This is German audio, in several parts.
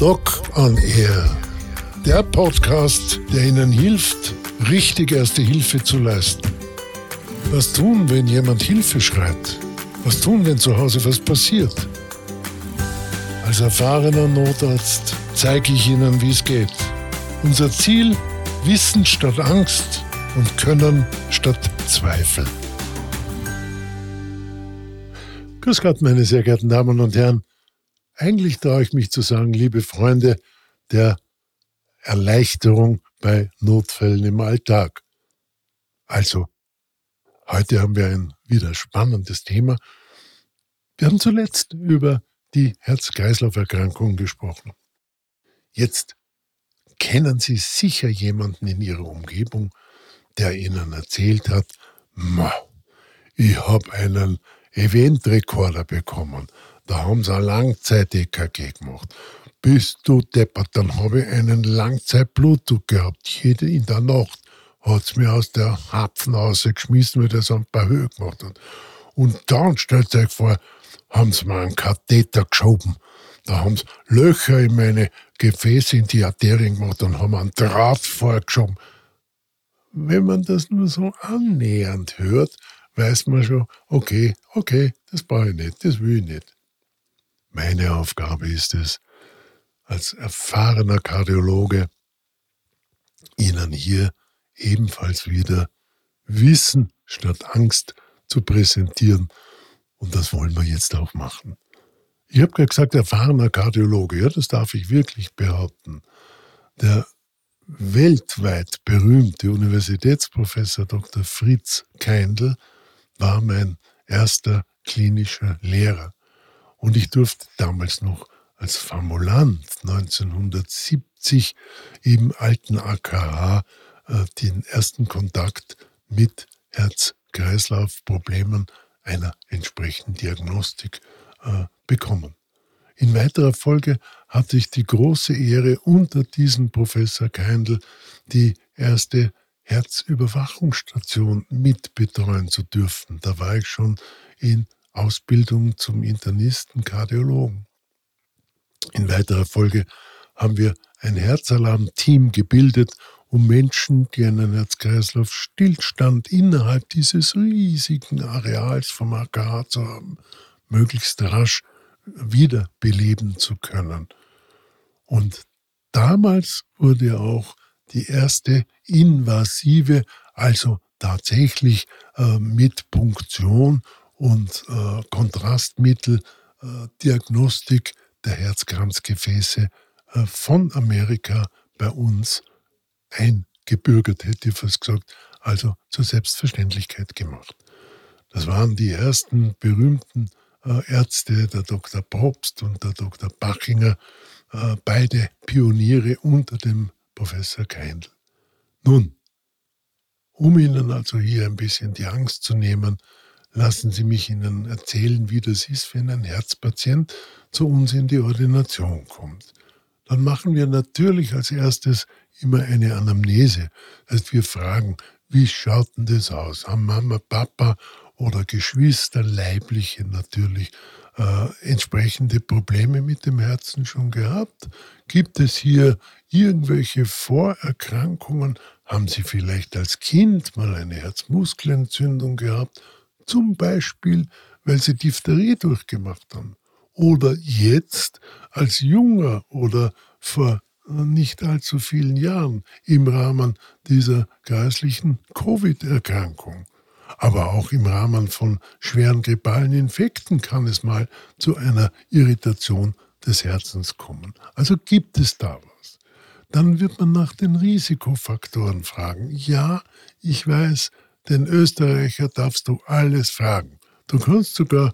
Doc on Air. Der Podcast, der Ihnen hilft, richtig erste Hilfe zu leisten. Was tun, wenn jemand Hilfe schreit? Was tun, wenn zu Hause was passiert? Als erfahrener Notarzt zeige ich Ihnen, wie es geht. Unser Ziel, Wissen statt Angst und Können statt Zweifel. Grüß Gott, meine sehr geehrten Damen und Herren. Eigentlich traue ich mich zu sagen, liebe Freunde der Erleichterung bei Notfällen im Alltag. Also, heute haben wir ein wieder spannendes Thema. Wir haben zuletzt über die Herz-Kreislauf-Erkrankung gesprochen. Jetzt kennen Sie sicher jemanden in Ihrer Umgebung, der Ihnen erzählt hat, ich habe einen Eventrekorder bekommen. Da haben sie ein Langzeit-EKG gemacht. Bist du deppert, dann habe ich einen Langzeit-Blutdruck gehabt. Jede in der Nacht hat es mir aus der Hapfen rausgeschmissen, weil das ein paar Höhe gemacht hat. Und dann stellt euch vor, haben sie mir einen Katheter geschoben. Da haben sie Löcher in meine Gefäße, in die Arterien gemacht und haben einen Draht vorgeschoben. Wenn man das nur so annähernd hört, weiß man schon, okay, okay, das brauche ich nicht, das will ich nicht. Meine Aufgabe ist es, als erfahrener Kardiologe Ihnen hier ebenfalls wieder Wissen statt Angst zu präsentieren. Und das wollen wir jetzt auch machen. Ich habe gerade gesagt, erfahrener Kardiologe, ja, das darf ich wirklich behaupten. Der weltweit berühmte Universitätsprofessor Dr. Fritz Keindl war mein erster klinischer Lehrer. Und ich durfte damals noch als Formulant 1970 im alten AKH äh, den ersten Kontakt mit Herz-Kreislauf-Problemen einer entsprechenden Diagnostik äh, bekommen. In weiterer Folge hatte ich die große Ehre, unter diesem Professor Keindl die erste Herzüberwachungsstation mitbetreuen zu dürfen. Da war ich schon in Ausbildung zum Internisten Kardiologen. In weiterer Folge haben wir ein Herzalarm-Team gebildet, um Menschen, die einen Herz-Kreislauf-Stillstand innerhalb dieses riesigen Areals vom AKH zu haben, möglichst rasch wiederbeleben zu können. Und damals wurde auch die erste invasive, also tatsächlich äh, mit Punktion und äh, Kontrastmittel äh, Diagnostik der Herzkranzgefäße äh, von Amerika bei uns eingebürgert, hätte ich fast gesagt, also zur Selbstverständlichkeit gemacht. Das waren die ersten berühmten äh, Ärzte, der Dr. Probst und der Dr. Bachinger, äh, beide Pioniere unter dem Professor Keindl. Nun, um Ihnen also hier ein bisschen die Angst zu nehmen, lassen Sie mich Ihnen erzählen, wie das ist, wenn ein Herzpatient zu uns in die Ordination kommt. Dann machen wir natürlich als erstes immer eine Anamnese. Das heißt, wir fragen, wie schaut denn das aus? Haben Mama, Papa oder Geschwister, Leibliche natürlich, äh, entsprechende Probleme mit dem Herzen schon gehabt? Gibt es hier irgendwelche Vorerkrankungen? Haben Sie vielleicht als Kind mal eine Herzmuskelentzündung gehabt? Zum Beispiel, weil Sie Diphtherie durchgemacht haben. Oder jetzt als Junger oder vor nicht allzu vielen Jahren im Rahmen dieser geistlichen Covid-Erkrankung. Aber auch im Rahmen von schweren grippalen Infekten kann es mal zu einer Irritation des Herzens kommen. Also gibt es da was. Dann wird man nach den Risikofaktoren fragen. Ja, ich weiß, den Österreicher darfst du alles fragen. Du kannst sogar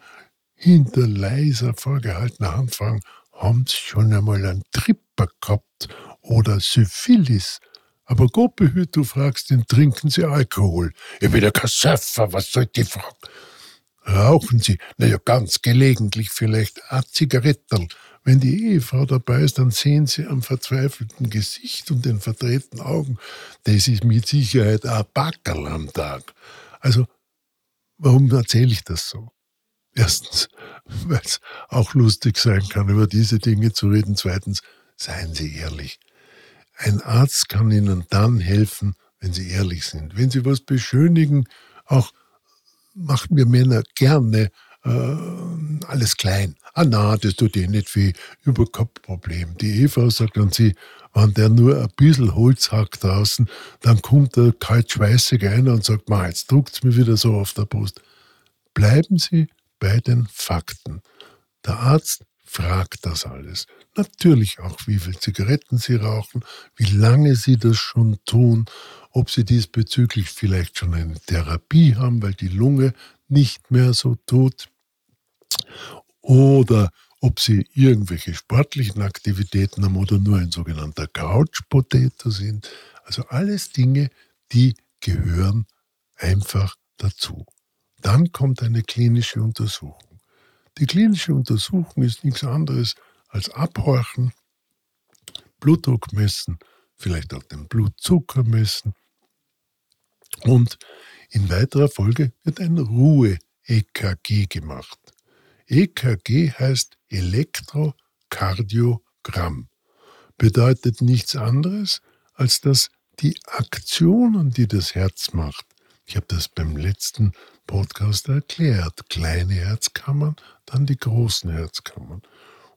hinter leiser vorgehaltener Hand fragen, haben Sie schon einmal einen Tripper gehabt oder Syphilis? Aber Gott behüt, du fragst den, trinken Sie Alkohol? Ich bin ja kein Surfer, was soll die fragen? Rauchen Sie? Naja, ganz gelegentlich vielleicht eine Zigarettel. Wenn die Ehefrau dabei ist, dann sehen Sie am verzweifelten Gesicht und den verdrehten Augen, das ist mit Sicherheit ein Backerl am Tag. Also, warum erzähle ich das so? Erstens, weil es auch lustig sein kann, über diese Dinge zu reden. Zweitens, seien Sie ehrlich. Ein Arzt kann Ihnen dann helfen, wenn Sie ehrlich sind. Wenn Sie was beschönigen, auch machen wir Männer gerne äh, alles klein. Ah na, das tut eh nicht wie Überkopfproblem. Die Eva sagt an sie, wenn der nur ein bisschen Holz hackt draußen, dann kommt der kalt schweißig einer und sagt, ma, jetzt druckt's mir wieder so auf der Brust. Bleiben Sie bei den Fakten. Der Arzt fragt das alles. Natürlich auch, wie viele Zigaretten Sie rauchen, wie lange Sie das schon tun, ob Sie diesbezüglich vielleicht schon eine Therapie haben, weil die Lunge nicht mehr so tut, oder ob Sie irgendwelche sportlichen Aktivitäten haben oder nur ein sogenannter Couch-Potato sind. Also alles Dinge, die gehören einfach dazu. Dann kommt eine klinische Untersuchung. Die klinische Untersuchung ist nichts anderes als abhorchen, Blutdruck messen, vielleicht auch den Blutzucker messen. Und in weiterer Folge wird ein Ruhe-EKG gemacht. EKG heißt Elektrokardiogramm. Bedeutet nichts anderes, als dass die Aktionen, die das Herz macht, ich habe das beim letzten Podcast erklärt, kleine Herzkammern, dann die großen Herzkammern.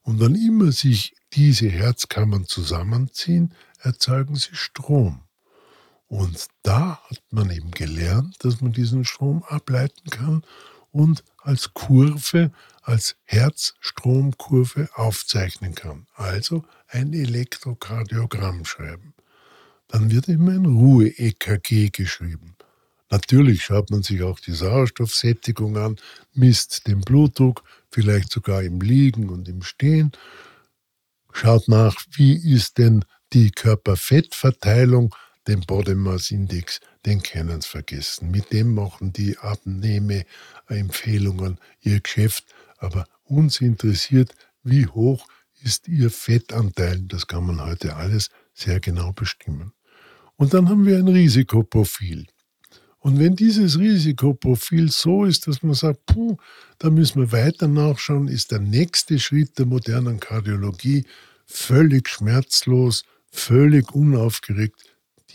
Und wann immer sich diese Herzkammern zusammenziehen, erzeugen sie Strom. Und da hat man eben gelernt, dass man diesen Strom ableiten kann und als Kurve, als Herzstromkurve aufzeichnen kann. Also ein Elektrokardiogramm schreiben. Dann wird immer ein Ruhe-EKG geschrieben. Natürlich schaut man sich auch die Sauerstoffsättigung an, misst den Blutdruck, vielleicht sogar im Liegen und im Stehen, schaut nach, wie ist denn die Körperfettverteilung, den Body Mass Index, den kennen Sie vergessen. Mit dem machen die Abnehme-Empfehlungen ihr Geschäft, aber uns interessiert, wie hoch ist Ihr Fettanteil. Das kann man heute alles sehr genau bestimmen. Und dann haben wir ein Risikoprofil. Und wenn dieses Risikoprofil so ist, dass man sagt, puh, da müssen wir weiter nachschauen, ist der nächste Schritt der modernen Kardiologie völlig schmerzlos, völlig unaufgeregt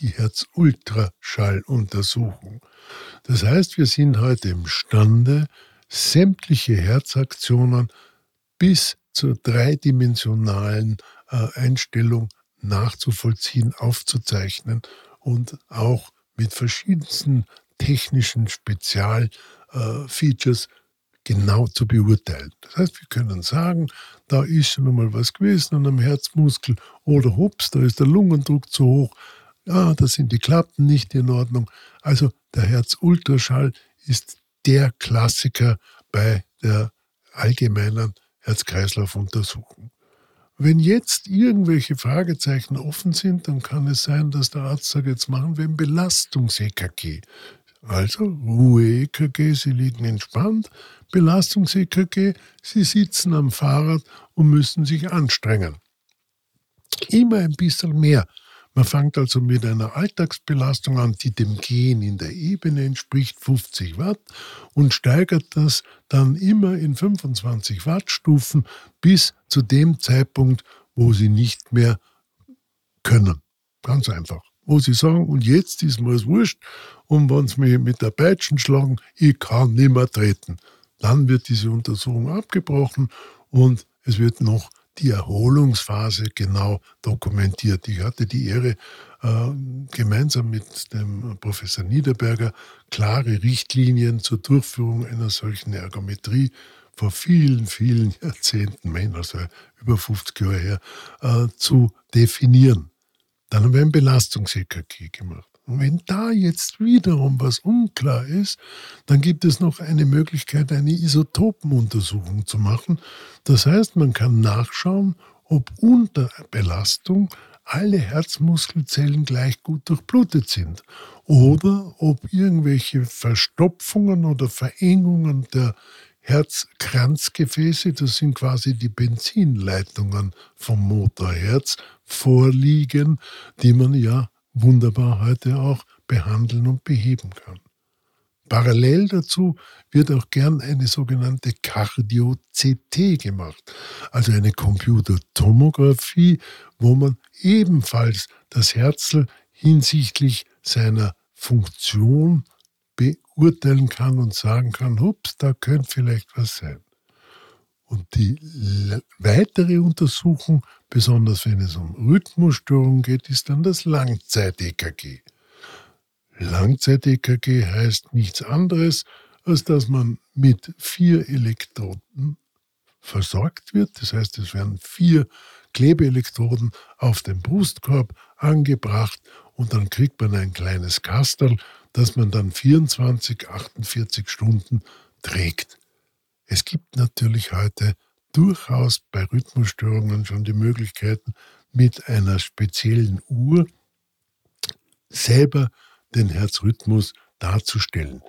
die Herzultraschalluntersuchung. Das heißt, wir sind heute imstande, sämtliche Herzaktionen bis zur dreidimensionalen äh, Einstellung nachzuvollziehen, aufzuzeichnen und auch mit verschiedensten technischen Spezialfeatures äh, genau zu beurteilen. Das heißt, wir können sagen, da ist schon mal was gewesen an einem Herzmuskel oder hups, da ist der Lungendruck zu hoch, ja, da sind die Klappen nicht in Ordnung. Also der Herzultraschall ist der Klassiker bei der allgemeinen Herz-Kreislauf-Untersuchung. Wenn jetzt irgendwelche Fragezeichen offen sind, dann kann es sein, dass der Arzt sagt, jetzt machen wir ein Belastungs-EKG. Also Ruhe-EKG, Sie liegen entspannt. Belastungs-EKG, Sie sitzen am Fahrrad und müssen sich anstrengen. Immer ein bisschen mehr man fängt also mit einer Alltagsbelastung an, die dem Gehen in der Ebene entspricht, 50 Watt, und steigert das dann immer in 25 Wattstufen bis zu dem Zeitpunkt, wo sie nicht mehr können. Ganz einfach. Wo sie sagen, und jetzt ist mir es wurscht, und wenn sie mich mit der Peitschen schlagen, ich kann nicht mehr treten. Dann wird diese Untersuchung abgebrochen und es wird noch die Erholungsphase genau dokumentiert. Ich hatte die Ehre, äh, gemeinsam mit dem Professor Niederberger klare Richtlinien zur Durchführung einer solchen Ergometrie vor vielen, vielen Jahrzehnten, also über 50 Jahre her, äh, zu definieren. Dann haben wir ein Belastungs-EKG gemacht. Und wenn da jetzt wiederum was unklar ist, dann gibt es noch eine Möglichkeit, eine Isotopenuntersuchung zu machen. Das heißt, man kann nachschauen, ob unter Belastung alle Herzmuskelzellen gleich gut durchblutet sind oder ob irgendwelche Verstopfungen oder Verengungen der Herzkranzgefäße, das sind quasi die Benzinleitungen vom Motorherz, vorliegen, die man ja wunderbar heute auch behandeln und beheben kann. Parallel dazu wird auch gern eine sogenannte Cardio-CT gemacht, also eine Computertomographie, wo man ebenfalls das Herzl hinsichtlich seiner Funktion beurteilen kann und sagen kann, hups, da könnte vielleicht was sein. Und die weitere Untersuchung, besonders wenn es um Rhythmusstörungen geht, ist dann das Langzeit-EKG. Langzeit-EKG heißt nichts anderes, als dass man mit vier Elektroden versorgt wird. Das heißt, es werden vier Klebeelektroden auf den Brustkorb angebracht und dann kriegt man ein kleines Kastel, das man dann 24, 48 Stunden trägt. Es gibt natürlich heute durchaus bei Rhythmusstörungen schon die Möglichkeiten, mit einer speziellen Uhr selber den Herzrhythmus darzustellen.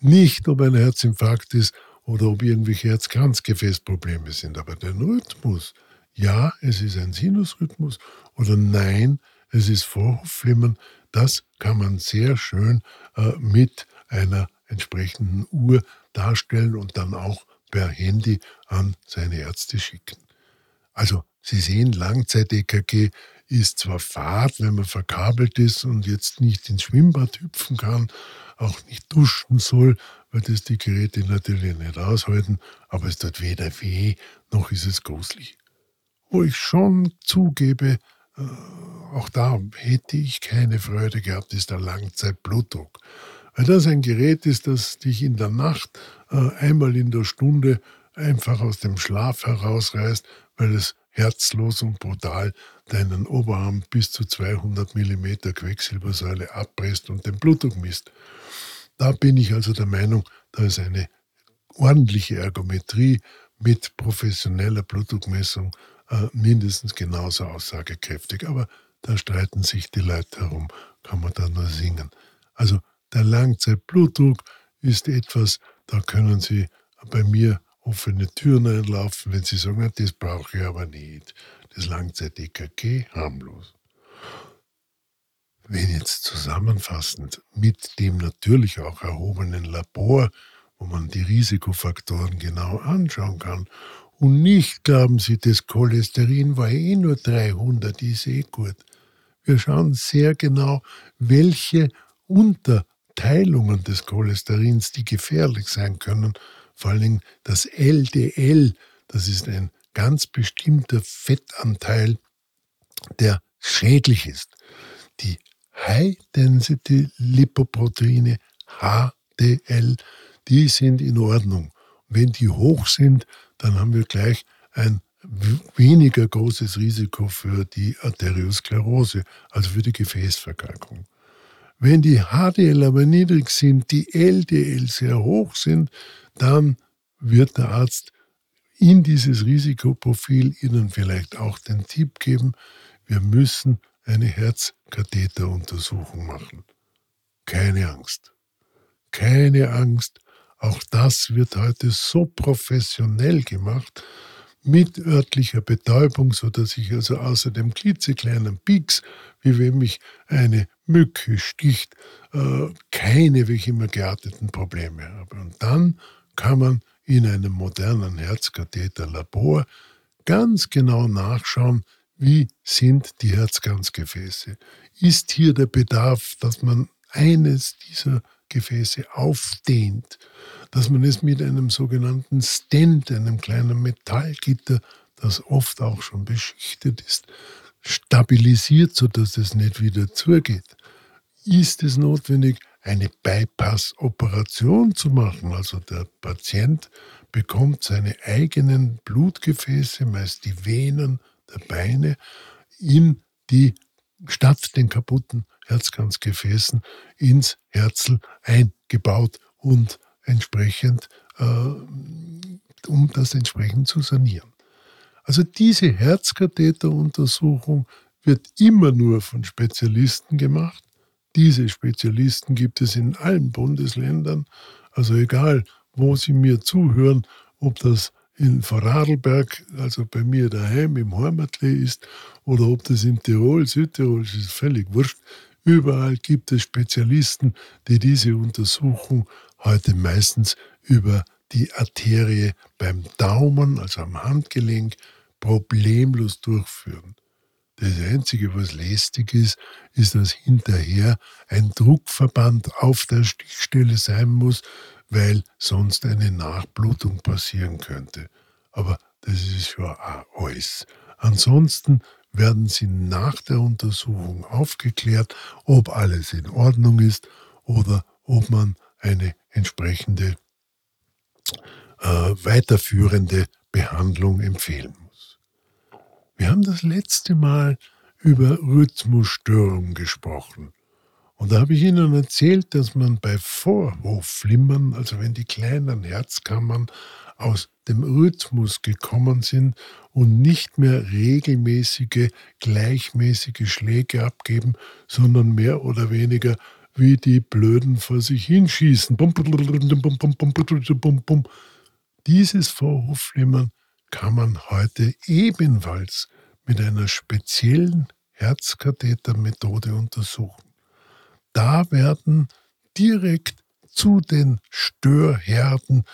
Nicht, ob ein Herzinfarkt ist oder ob irgendwelche Herzkranzgefäßprobleme sind, aber den Rhythmus. Ja, es ist ein Sinusrhythmus oder nein, es ist Vorhofflimmern. Das kann man sehr schön äh, mit einer entsprechenden Uhr darstellen und dann auch per Handy an seine Ärzte schicken. Also Sie sehen, Langzeit-EKG ist zwar Fahrt, wenn man verkabelt ist und jetzt nicht ins Schwimmbad hüpfen kann, auch nicht duschen soll, weil das die Geräte natürlich nicht aushalten, aber es tut weder weh, noch ist es gruselig. Wo ich schon zugebe, äh, auch da hätte ich keine Freude gehabt, ist der Langzeitblutdruck. Weil das ein Gerät ist, das dich in der Nacht äh, einmal in der Stunde einfach aus dem Schlaf herausreißt, weil es herzlos und brutal deinen Oberarm bis zu 200 mm Quecksilbersäule abpresst und den Blutdruck misst. Da bin ich also der Meinung, da ist eine ordentliche Ergometrie mit professioneller Blutdruckmessung äh, mindestens genauso aussagekräftig. Aber da streiten sich die Leute herum, kann man da nur singen. Also der Langzeitblutdruck ist etwas, da können Sie bei mir offene Türen einlaufen, wenn Sie sagen, das brauche ich aber nicht. Das Langzeit-EKG harmlos. Wenn jetzt zusammenfassend mit dem natürlich auch erhobenen Labor, wo man die Risikofaktoren genau anschauen kann, und nicht glauben Sie, das Cholesterin war eh nur 300, ist eh gut. Wir schauen sehr genau, welche unter Teilungen des Cholesterins, die gefährlich sein können. Vor allen Dingen das LDL, das ist ein ganz bestimmter Fettanteil, der schädlich ist. Die High-Density-Lipoproteine, HDL, die sind in Ordnung. Wenn die hoch sind, dann haben wir gleich ein weniger großes Risiko für die Arteriosklerose, also für die Gefäßverkalkung. Wenn die HDL aber niedrig sind, die LDL sehr hoch sind, dann wird der Arzt in dieses Risikoprofil Ihnen vielleicht auch den Tipp geben, wir müssen eine Herzkatheteruntersuchung machen. Keine Angst. Keine Angst. Auch das wird heute so professionell gemacht, mit örtlicher Betäubung, sodass ich also außer dem klitzekleinen Pieks, wie wenn mich eine Mücke sticht, äh, keine, wie ich immer gearteten Probleme habe. Und dann kann man in einem modernen Herzkatheterlabor ganz genau nachschauen, wie sind die Herzkranzgefäße. Ist hier der Bedarf, dass man eines dieser Gefäße aufdehnt, dass man es mit einem sogenannten Stent, einem kleinen Metallgitter, das oft auch schon beschichtet ist, stabilisiert, sodass es nicht wieder zugeht. Ist es notwendig, eine Bypass-Operation zu machen? Also der Patient bekommt seine eigenen Blutgefäße, meist die Venen der Beine, in die statt den kaputten Herzkranzgefäßen ins Herzl eingebaut und entsprechend, äh, um das entsprechend zu sanieren. Also diese Herzkatheteruntersuchung wird immer nur von Spezialisten gemacht. Diese Spezialisten gibt es in allen Bundesländern. Also egal, wo Sie mir zuhören, ob das in Vorarlberg, also bei mir daheim im Heimatlee ist, oder ob das in Tirol, Südtirol ist, völlig wurscht. Überall gibt es Spezialisten, die diese Untersuchung heute meistens über die Arterie beim Daumen, also am Handgelenk, problemlos durchführen. Das Einzige, was lästig ist, ist, dass hinterher ein Druckverband auf der Stichstelle sein muss, weil sonst eine Nachblutung passieren könnte. Aber das ist ja alles. Ansonsten werden sie nach der Untersuchung aufgeklärt, ob alles in Ordnung ist oder ob man eine entsprechende äh, weiterführende Behandlung empfehlen muss. Wir haben das letzte Mal über Rhythmusstörungen gesprochen. Und da habe ich Ihnen erzählt, dass man bei Vorhofflimmern, also wenn die kleinen Herzkammern aus dem Rhythmus gekommen sind und nicht mehr regelmäßige, gleichmäßige Schläge abgeben, sondern mehr oder weniger wie die Blöden vor sich hinschießen. Dieses Vorhofflimmern kann man heute ebenfalls mit einer speziellen Herzkathetermethode untersuchen. Da werden direkt zu den Störherden,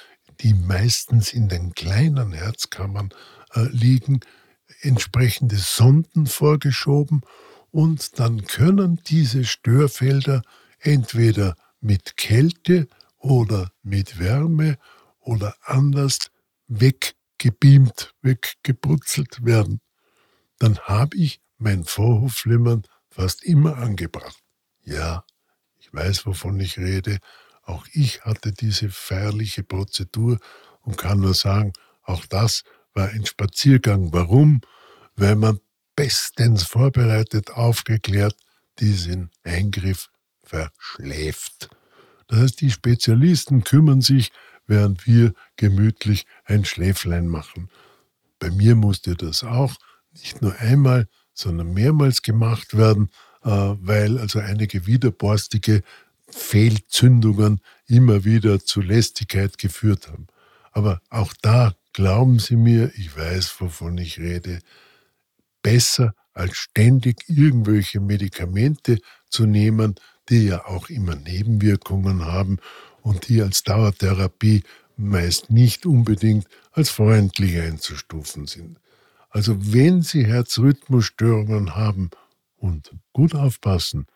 die meistens in den kleinen Herzkammern äh, liegen, entsprechende Sonden vorgeschoben und dann können diese Störfelder entweder mit Kälte oder mit Wärme oder anders weggebeamt, weggebrutzelt werden. Dann habe ich mein Vorhofflimmern fast immer angebracht. Ja, ich weiß, wovon ich rede. Auch ich hatte diese feierliche Prozedur und kann nur sagen, auch das war ein Spaziergang. Warum? Weil man bestens vorbereitet, aufgeklärt diesen Eingriff verschläft. Das heißt, die Spezialisten kümmern sich, während wir gemütlich ein Schläflein machen. Bei mir musste das auch nicht nur einmal, sondern mehrmals gemacht werden, weil also einige widerborstige Fehlzündungen immer wieder zu Lästigkeit geführt haben. Aber auch da, glauben Sie mir, ich weiß, wovon ich rede, besser als ständig irgendwelche Medikamente zu nehmen, die ja auch immer Nebenwirkungen haben und die als Dauertherapie meist nicht unbedingt als freundlich einzustufen sind. Also wenn Sie Herzrhythmusstörungen haben und gut aufpassen,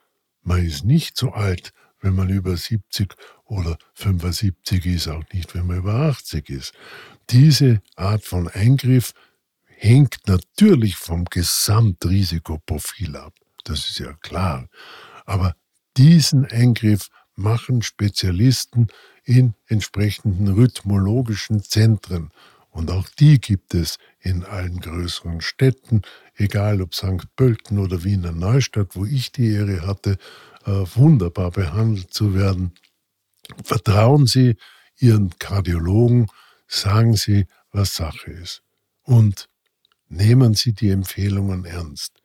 man ist nicht so alt, wenn man über 70 oder 75 ist, auch nicht, wenn man über 80 ist. Diese Art von Eingriff hängt natürlich vom Gesamtrisikoprofil ab. Das ist ja klar. Aber diesen Eingriff machen Spezialisten in entsprechenden rhythmologischen Zentren. Und auch die gibt es in allen größeren Städten, egal ob St. Pölten oder Wiener Neustadt, wo ich die Ehre hatte, äh, wunderbar behandelt zu werden. Vertrauen Sie Ihren Kardiologen, sagen Sie, was Sache ist. Und nehmen Sie die Empfehlungen ernst.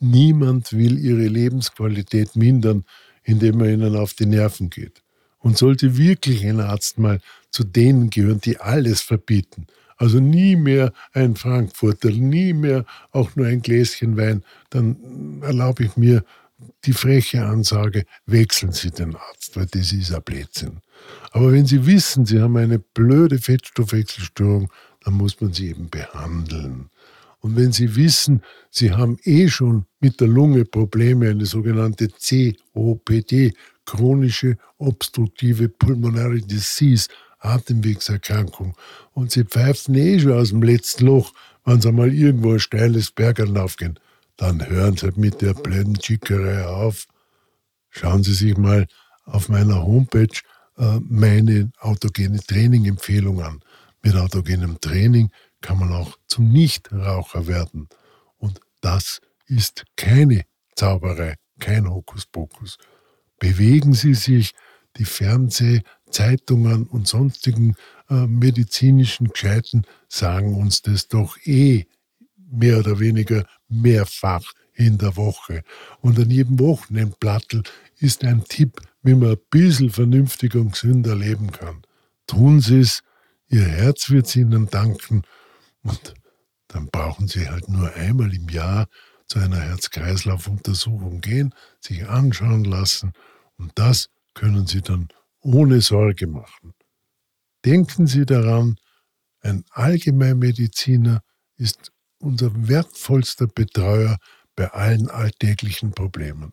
Niemand will ihre Lebensqualität mindern, indem er ihnen auf die Nerven geht. Und sollte wirklich ein Arzt mal zu denen gehören, die alles verbieten, also nie mehr ein Frankfurter, nie mehr auch nur ein Gläschen Wein, dann erlaube ich mir die freche Ansage, wechseln Sie den Arzt, weil das ist ein Blödsinn. Aber wenn Sie wissen, Sie haben eine blöde Fettstoffwechselstörung, dann muss man sie eben behandeln. Und wenn Sie wissen, Sie haben eh schon mit der Lunge Probleme, eine sogenannte COPD, chronische obstruktive Pulmonary Disease, Atemwegserkrankung, und Sie pfeifen eh schon aus dem letzten Loch, wenn Sie mal irgendwo ein steiles Berg aufgehen, dann hören Sie mit der blöden Chickerei auf. Schauen Sie sich mal auf meiner Homepage äh, meine autogene Training-Empfehlung an. Mit autogenem Training kann man auch zum Nichtraucher werden. Und das ist keine Zauberei, kein Hokuspokus. Bewegen Sie sich, die Fernseh-, Zeitungen und sonstigen äh, medizinischen Gescheiten sagen uns das doch eh mehr oder weniger mehrfach in der Woche. Und an jedem Wochenendplattel ist ein Tipp, wie man ein bisschen vernünftiger und gesünder leben kann. Tun Sie es, Ihr Herz wird es Ihnen danken und dann brauchen Sie halt nur einmal im Jahr zu einer Herz-Kreislauf-Untersuchung gehen, sich anschauen lassen und das können Sie dann ohne Sorge machen. Denken Sie daran, ein Allgemeinmediziner ist unser wertvollster Betreuer bei allen alltäglichen Problemen.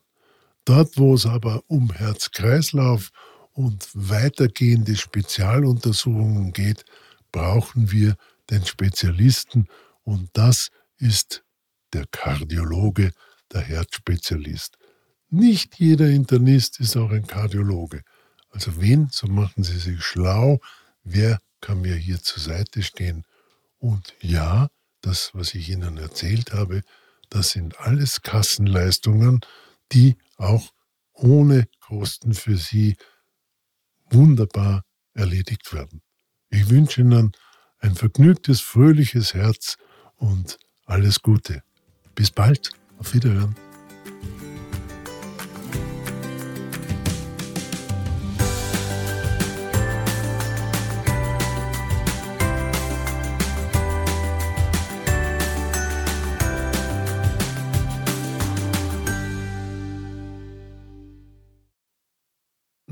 Dort, wo es aber um Herz-Kreislauf und weitergehende Spezialuntersuchungen geht, brauchen wir den Spezialisten und das ist der Kardiologe, der Herzspezialist. Nicht jeder Internist ist auch ein Kardiologe. Also wen, so machen Sie sich schlau, wer kann mir hier zur Seite stehen. Und ja, das, was ich Ihnen erzählt habe, das sind alles Kassenleistungen, die auch ohne Kosten für Sie wunderbar erledigt werden. Ich wünsche Ihnen ein vergnügtes, fröhliches Herz und alles Gute. Bis bald. Auf Wiederhören.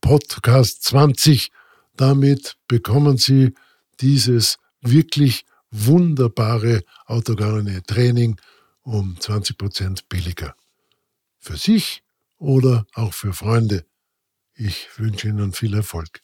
Podcast 20 damit bekommen Sie dieses wirklich wunderbare autogene Training um 20% billiger. Für sich oder auch für Freunde. Ich wünsche Ihnen viel Erfolg.